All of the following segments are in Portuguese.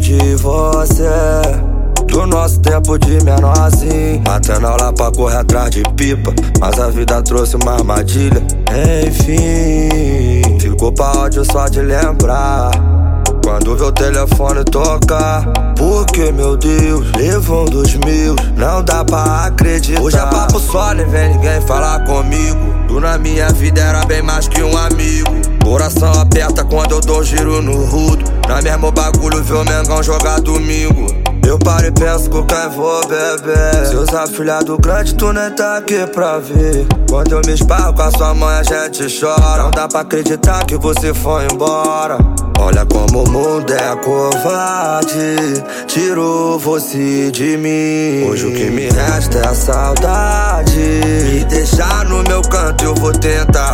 de você. Do nosso tempo de menorzinho Matando aula pra correr atrás de pipa. Mas a vida trouxe uma armadilha. Enfim Ficou pra ódio só de lembrar. Quando vê o telefone tocar Porque, meu Deus, levou dos mil Não dá pra acreditar. Hoje é papo só, nem vem ninguém falar comigo. Tu na minha vida era bem mais que um amigo eu dou giro no rudo. Na mesmo bagulho vê o Mengão jogar domingo. Eu paro e penso com quem vou beber. Seus afilhados grandes, tu nem tá aqui pra ver. Quando eu me esparro com a sua mãe, a gente chora. Não dá pra acreditar que você foi embora. Olha como o mundo é covarde. Tirou você de mim. Hoje o que me resta é a saudade. Me deixar no meu canto, eu vou tentar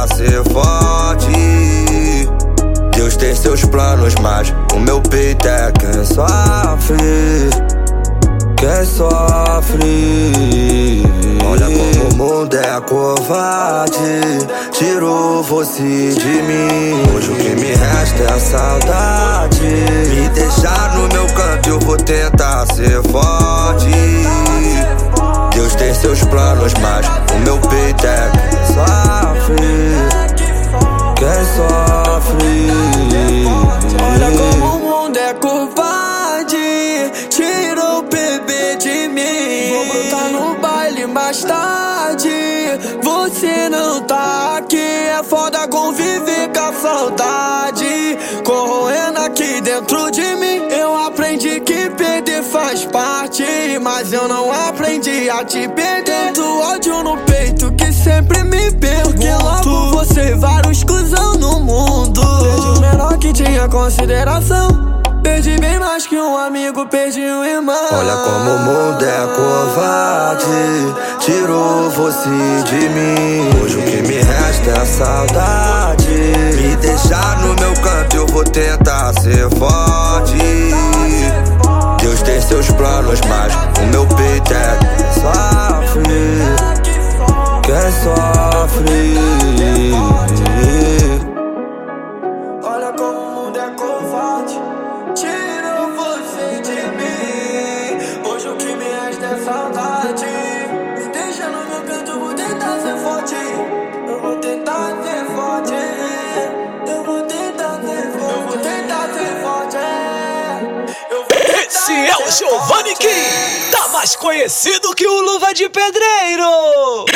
seus planos, mas o meu peito é quem sofre. Quem sofre. Olha como o mundo é covarde. Tirou você de mim. Hoje o que me resta é a saudade. Me deixar no meu canto, eu vou tentar ser forte. Deus tem seus planos, mas mais tarde. Você não tá aqui. É foda conviver com a saudade. Corroendo aqui dentro de mim. Eu aprendi que perder faz parte. Mas eu não aprendi a te perder. Do ódio no peito que sempre me pergunto. Que logo você vários cuzão no mundo. Perdi o menor que tinha consideração. Perdi bem mais que um amigo, perdi um irmão. Olha como o mundo é covarde. Tirou você de mim. Hoje o que me resta é saudade. Me deixar no meu canto, eu vou tentar ser forte. Deus tem seus planos, mas ser forte. Eu vou tentar ser forte. Eu vou tentar ser forte. Eu vou tentar ser forte. Eu vou tentar Esse é o Giovanni. Kim, tá mais conhecido que o Luva de Pedreiro.